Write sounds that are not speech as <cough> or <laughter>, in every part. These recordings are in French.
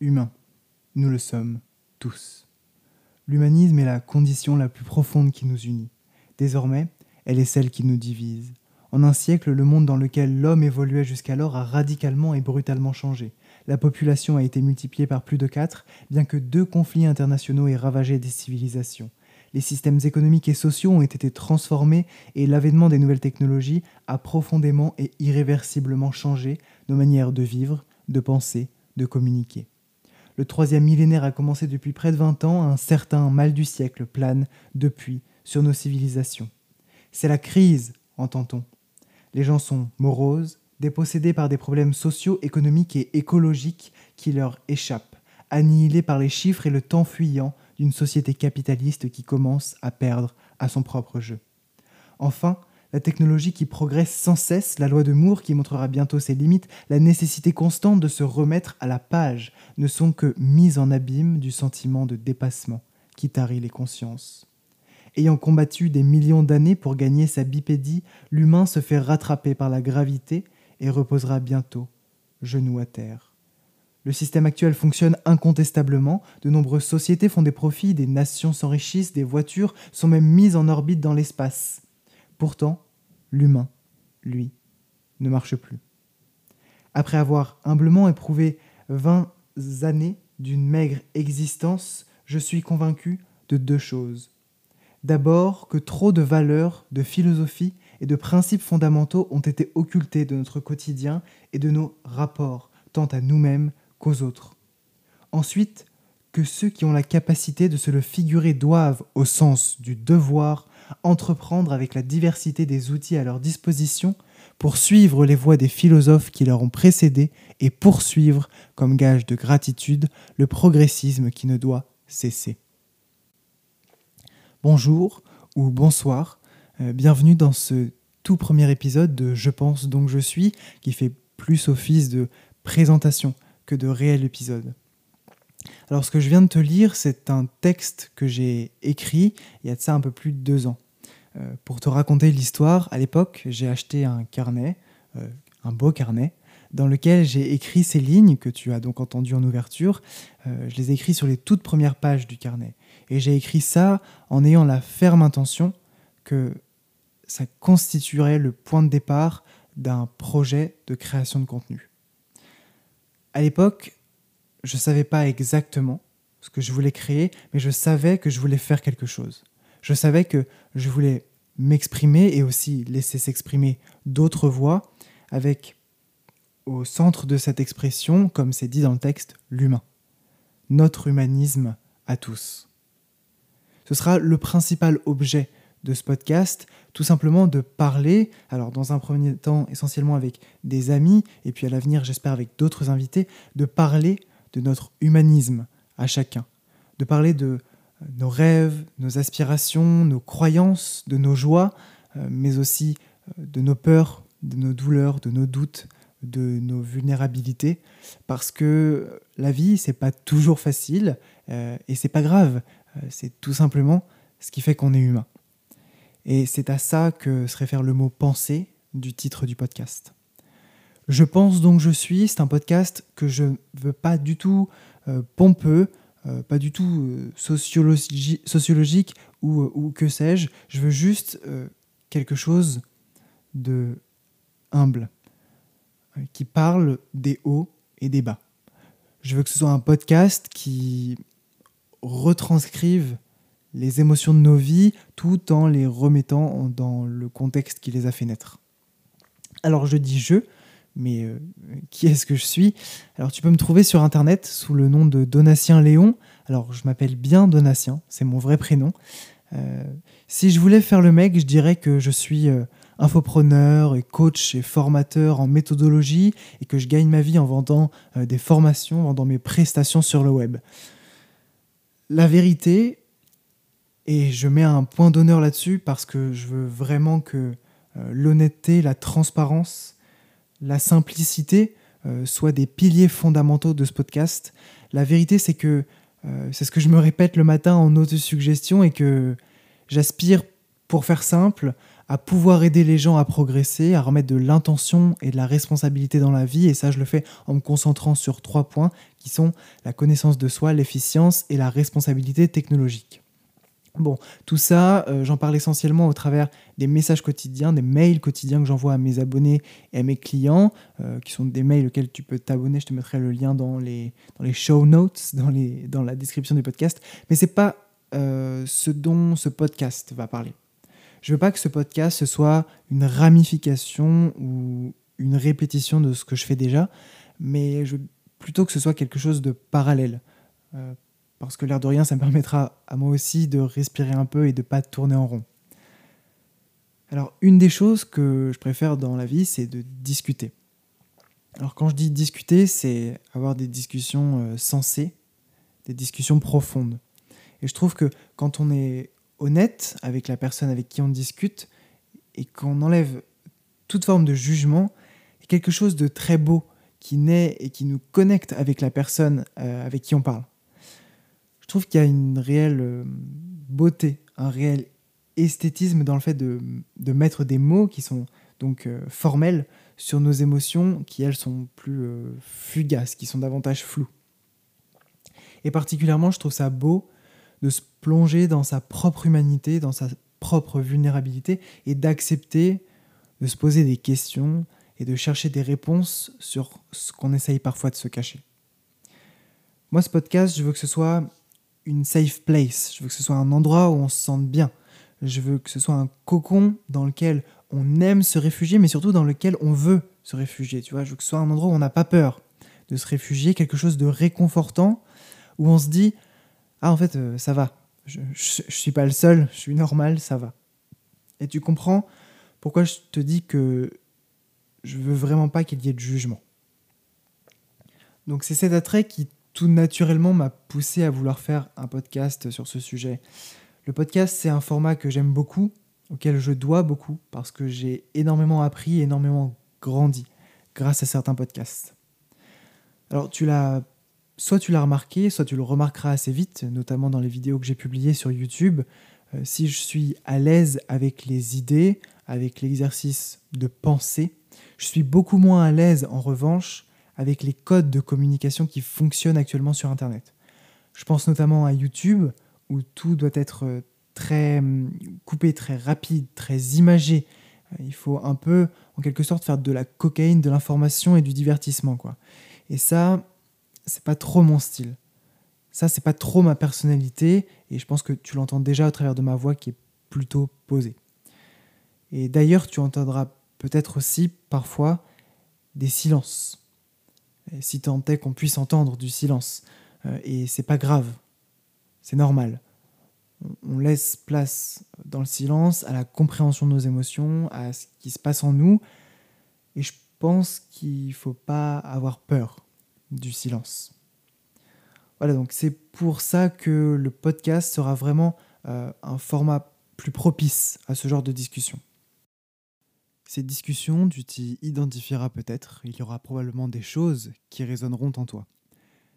humains. Nous le sommes tous. L'humanisme est la condition la plus profonde qui nous unit. Désormais, elle est celle qui nous divise. En un siècle, le monde dans lequel l'homme évoluait jusqu'alors a radicalement et brutalement changé. La population a été multipliée par plus de quatre, bien que deux conflits internationaux aient ravagé des civilisations. Les systèmes économiques et sociaux ont été transformés et l'avènement des nouvelles technologies a profondément et irréversiblement changé nos manières de vivre, de penser, de communiquer. Le troisième millénaire a commencé depuis près de 20 ans, un certain mal du siècle plane depuis sur nos civilisations. C'est la crise, entend-on. Les gens sont moroses, dépossédés par des problèmes sociaux, économiques et écologiques qui leur échappent, annihilés par les chiffres et le temps fuyant d'une société capitaliste qui commence à perdre à son propre jeu. Enfin, la technologie qui progresse sans cesse, la loi de Moore qui montrera bientôt ses limites, la nécessité constante de se remettre à la page, ne sont que mises en abîme du sentiment de dépassement qui tarit les consciences. Ayant combattu des millions d'années pour gagner sa bipédie, l'humain se fait rattraper par la gravité et reposera bientôt, genou à terre. Le système actuel fonctionne incontestablement, de nombreuses sociétés font des profits, des nations s'enrichissent, des voitures sont même mises en orbite dans l'espace. Pourtant, l'humain, lui, ne marche plus. Après avoir humblement éprouvé vingt années d'une maigre existence, je suis convaincu de deux choses. D'abord que trop de valeurs, de philosophie et de principes fondamentaux ont été occultés de notre quotidien et de nos rapports, tant à nous-mêmes qu'aux autres. Ensuite, que ceux qui ont la capacité de se le figurer doivent, au sens du devoir, entreprendre avec la diversité des outils à leur disposition pour suivre les voies des philosophes qui leur ont précédés et poursuivre, comme gage de gratitude, le progressisme qui ne doit cesser. Bonjour ou bonsoir, euh, bienvenue dans ce tout premier épisode de Je pense donc je suis, qui fait plus office de présentation que de réel épisode. Alors ce que je viens de te lire, c'est un texte que j'ai écrit il y a de ça un peu plus de deux ans. Euh, pour te raconter l'histoire, à l'époque, j'ai acheté un carnet, euh, un beau carnet, dans lequel j'ai écrit ces lignes que tu as donc entendues en ouverture. Euh, je les ai écrites sur les toutes premières pages du carnet. Et j'ai écrit ça en ayant la ferme intention que ça constituerait le point de départ d'un projet de création de contenu. À l'époque, je ne savais pas exactement ce que je voulais créer, mais je savais que je voulais faire quelque chose. Je savais que je voulais m'exprimer et aussi laisser s'exprimer d'autres voix avec au centre de cette expression, comme c'est dit dans le texte, l'humain. Notre humanisme à tous. Ce sera le principal objet de ce podcast, tout simplement de parler, alors dans un premier temps essentiellement avec des amis, et puis à l'avenir j'espère avec d'autres invités, de parler de notre humanisme à chacun, de parler de nos rêves, nos aspirations, nos croyances, de nos joies, euh, mais aussi euh, de nos peurs, de nos douleurs, de nos doutes, de nos vulnérabilités, parce que la vie c'est pas toujours facile euh, et c'est pas grave, c'est tout simplement ce qui fait qu'on est humain. Et c'est à ça que se réfère le mot penser du titre du podcast. Je pense donc je suis, c'est un podcast que je veux pas du tout pompeux, euh, pas du tout euh, sociologique euh, ou, que sais-je. Je veux juste quelque chose de humble, qui parle des hauts et des bas. Je veux que ce soit un podcast qui retranscrive les émotions de nos vies tout en les remettant dans le contexte qui les a fait naître. Alors je dis je, mais euh, qui est-ce que je suis? Alors tu peux me trouver sur internet sous le nom de Donatien Léon. Alors je m'appelle bien Donatien, c'est mon vrai prénom. Euh, si je voulais faire le mec, je dirais que je suis euh, infopreneur et coach et formateur en méthodologie et que je gagne ma vie en vendant des formations, en vendant mes prestations sur le web. La vérité, et je mets un point d'honneur là-dessus parce que je veux vraiment que l'honnêteté, la transparence la simplicité euh, soit des piliers fondamentaux de ce podcast. La vérité, c'est que euh, c'est ce que je me répète le matin en autosuggestion et que j'aspire, pour faire simple, à pouvoir aider les gens à progresser, à remettre de l'intention et de la responsabilité dans la vie. Et ça, je le fais en me concentrant sur trois points qui sont la connaissance de soi, l'efficience et la responsabilité technologique. Bon, tout ça, euh, j'en parle essentiellement au travers des messages quotidiens, des mails quotidiens que j'envoie à mes abonnés et à mes clients, euh, qui sont des mails auxquels tu peux t'abonner. Je te mettrai le lien dans les, dans les show notes, dans, les, dans la description du podcast. Mais ce n'est pas euh, ce dont ce podcast va parler. Je veux pas que ce podcast ce soit une ramification ou une répétition de ce que je fais déjà, mais je veux plutôt que ce soit quelque chose de parallèle parce que l'air de rien, ça me permettra à moi aussi de respirer un peu et de pas tourner en rond. Alors, une des choses que je préfère dans la vie, c'est de discuter. Alors, quand je dis discuter, c'est avoir des discussions euh, sensées, des discussions profondes. Et je trouve que quand on est honnête avec la personne avec qui on discute et qu'on enlève toute forme de jugement, il y a quelque chose de très beau qui naît et qui nous connecte avec la personne euh, avec qui on parle trouve qu'il y a une réelle euh, beauté, un réel esthétisme dans le fait de, mettre des mots qui sont donc euh, formels sur nos émotions qui, elles, sont plus euh, fugaces, qui sont davantage floues. Et particulièrement, je trouve ça beau de se plonger dans sa propre humanité, dans sa propre vulnérabilité, et d'accepter de se poser des questions et de chercher des réponses sur ce qu'on essaye parfois de se cacher. Moi, ce podcast, je veux que ce soit une safe place. Je veux que ce soit un endroit où on se sente bien. Je veux que ce soit un cocon dans lequel on aime se réfugier, mais surtout dans lequel on veut se réfugier. Tu vois, je veux que ce soit un endroit où on n'a pas peur de se réfugier, quelque chose de réconfortant, où on se dit Ah, en fait, euh, ça va. Je, ne suis pas le seul, je suis normal, ça va. Et tu comprends pourquoi je te dis que je veux vraiment pas qu'il y ait de jugement. Donc c'est cet attrait qui tout naturellement m'a poussé à vouloir faire un podcast sur ce sujet. Le podcast, c'est un format que j'aime beaucoup, auquel je dois beaucoup, parce que j'ai énormément appris, énormément grandi grâce à certains podcasts. Alors, tu l'as, soit tu l'as remarqué, soit tu le remarqueras assez vite, notamment dans les vidéos que j'ai publiées sur YouTube. Euh, si je suis à l'aise avec les idées, avec l'exercice de pensée, je suis beaucoup moins à l'aise en revanche avec les codes de communication qui fonctionnent actuellement sur Internet. Je pense notamment à YouTube, où tout doit être euh, très hum, coupé, très rapide, très imagé. Euh, il faut un peu, en quelque sorte, faire de la cocaïne, de l'information et du divertissement, quoi. Et ça, c'est pas trop mon style. Ça, c'est pas trop ma personnalité, et je pense que tu l'entends déjà au travers de ma voix qui est plutôt posée. Et d'ailleurs, tu entendras peut-être aussi parfois des silences si tant est qu'on puisse entendre du silence. Euh, et c'est pas grave, c'est normal. On laisse place dans le silence à la compréhension de nos émotions, à ce qui se passe en nous. Et je pense qu'il ne faut pas avoir peur du silence. Voilà, donc c'est pour ça que le podcast sera vraiment euh, un format plus propice à ce genre de discussion. Cette discussion, tu t'y identifieras peut-être, il y aura probablement des choses qui résonneront en toi.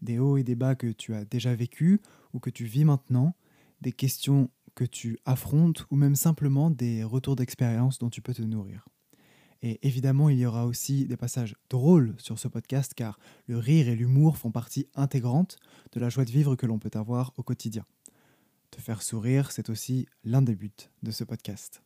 Des hauts et des bas que tu as déjà vécus ou que tu vis maintenant, des questions que tu affrontes ou même simplement des retours d'expérience dont tu peux te nourrir. Et évidemment, il y aura aussi des passages drôles sur ce podcast car le rire et l'humour font partie intégrante de la joie de vivre que l'on peut avoir au quotidien. Te faire sourire, c'est aussi l'un des buts de ce podcast.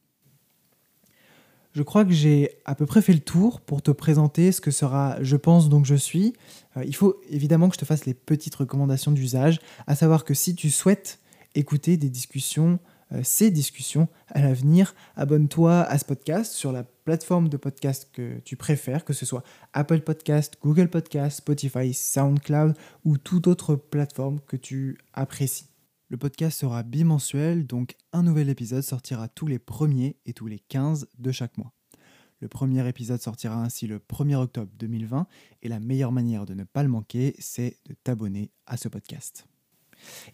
Je crois que j'ai à peu près fait le tour pour te présenter ce que sera Je pense donc je suis. Euh, il faut évidemment que je te fasse les petites recommandations d'usage, à savoir que si tu souhaites écouter des discussions, euh, ces discussions à l'avenir, abonne-toi à ce podcast sur la plateforme de podcast que tu préfères, que ce soit Apple Podcast, Google Podcast, Spotify, SoundCloud ou toute autre plateforme que tu apprécies. Le podcast sera bimensuel, donc un nouvel épisode sortira tous les premiers et tous les 15 de chaque mois. Le premier épisode sortira ainsi le 1er octobre 2020 et la meilleure manière de ne pas le manquer, c'est de t'abonner à ce podcast.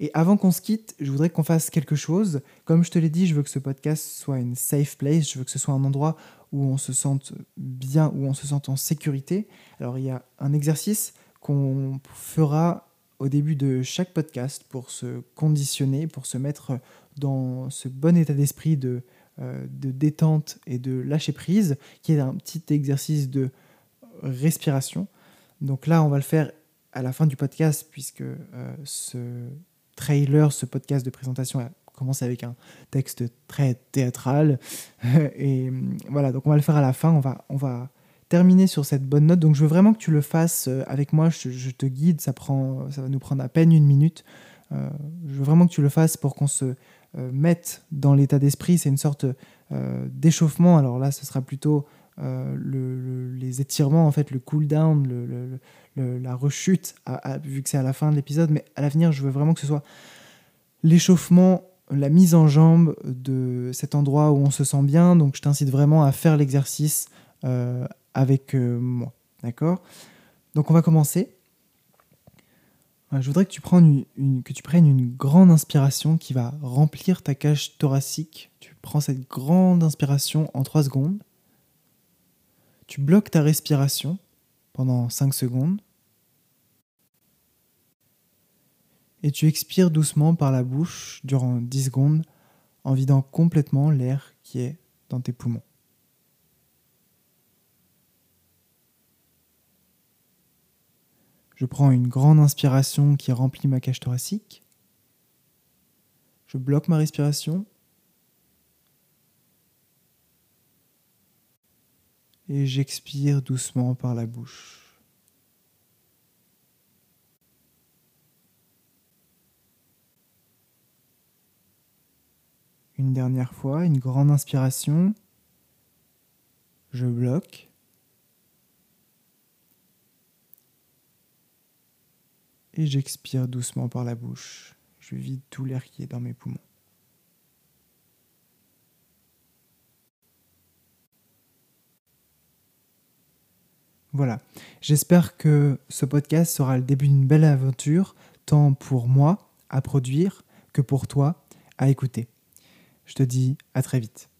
Et avant qu'on se quitte, je voudrais qu'on fasse quelque chose. Comme je te l'ai dit, je veux que ce podcast soit une safe place, je veux que ce soit un endroit où on se sente bien, où on se sente en sécurité. Alors il y a un exercice qu'on fera au début de chaque podcast pour se conditionner, pour se mettre dans ce bon état d'esprit de de détente et de lâcher prise, qui est un petit exercice de respiration. Donc là, on va le faire à la fin du podcast, puisque ce trailer, ce podcast de présentation commence avec un texte très théâtral. <laughs> Et voilà, donc on va le faire à la fin. On va, on va terminer sur cette bonne note. Donc je veux vraiment que tu le fasses euh, avec moi. Je, te guide. Ça, prend, ça va nous prendre à peine une minute. Euh, je veux vraiment que tu le fasses pour qu'on se euh, mette dans l'état d'esprit. C'est une sorte d'échauffement. Alors là, ce sera plutôt les étirements, en fait, le cool down, la rechute, vu que c'est à la fin de l'épisode. Mais à l'avenir, je veux vraiment que ce soit l'échauffement la mise en jambe de cet endroit où on se sent bien. Donc je t'incite vraiment à faire l'exercice avec euh, moi. D'accord? Donc on va commencer. Je voudrais que tu, prennes une, que tu prennes une grande inspiration qui va remplir ta cage thoracique. Tu prends cette grande inspiration en 3 secondes. Tu bloques ta respiration pendant 5 secondes. et tu expires doucement par la bouche durant 10 secondes en vidant complètement l'air qui est dans tes poumons. Je prends une grande inspiration qui remplit ma cage thoracique. Je bloque ma respiration. Et j'expire doucement par la bouche. Une dernière fois, une grande inspiration. Je bloque. Et j'expire doucement par la bouche. Je vide tout l'air qui est dans mes poumons. Voilà, j'espère que ce podcast sera le début d'une belle aventure, tant pour moi à produire que pour toi à écouter. Je te dis à très vite.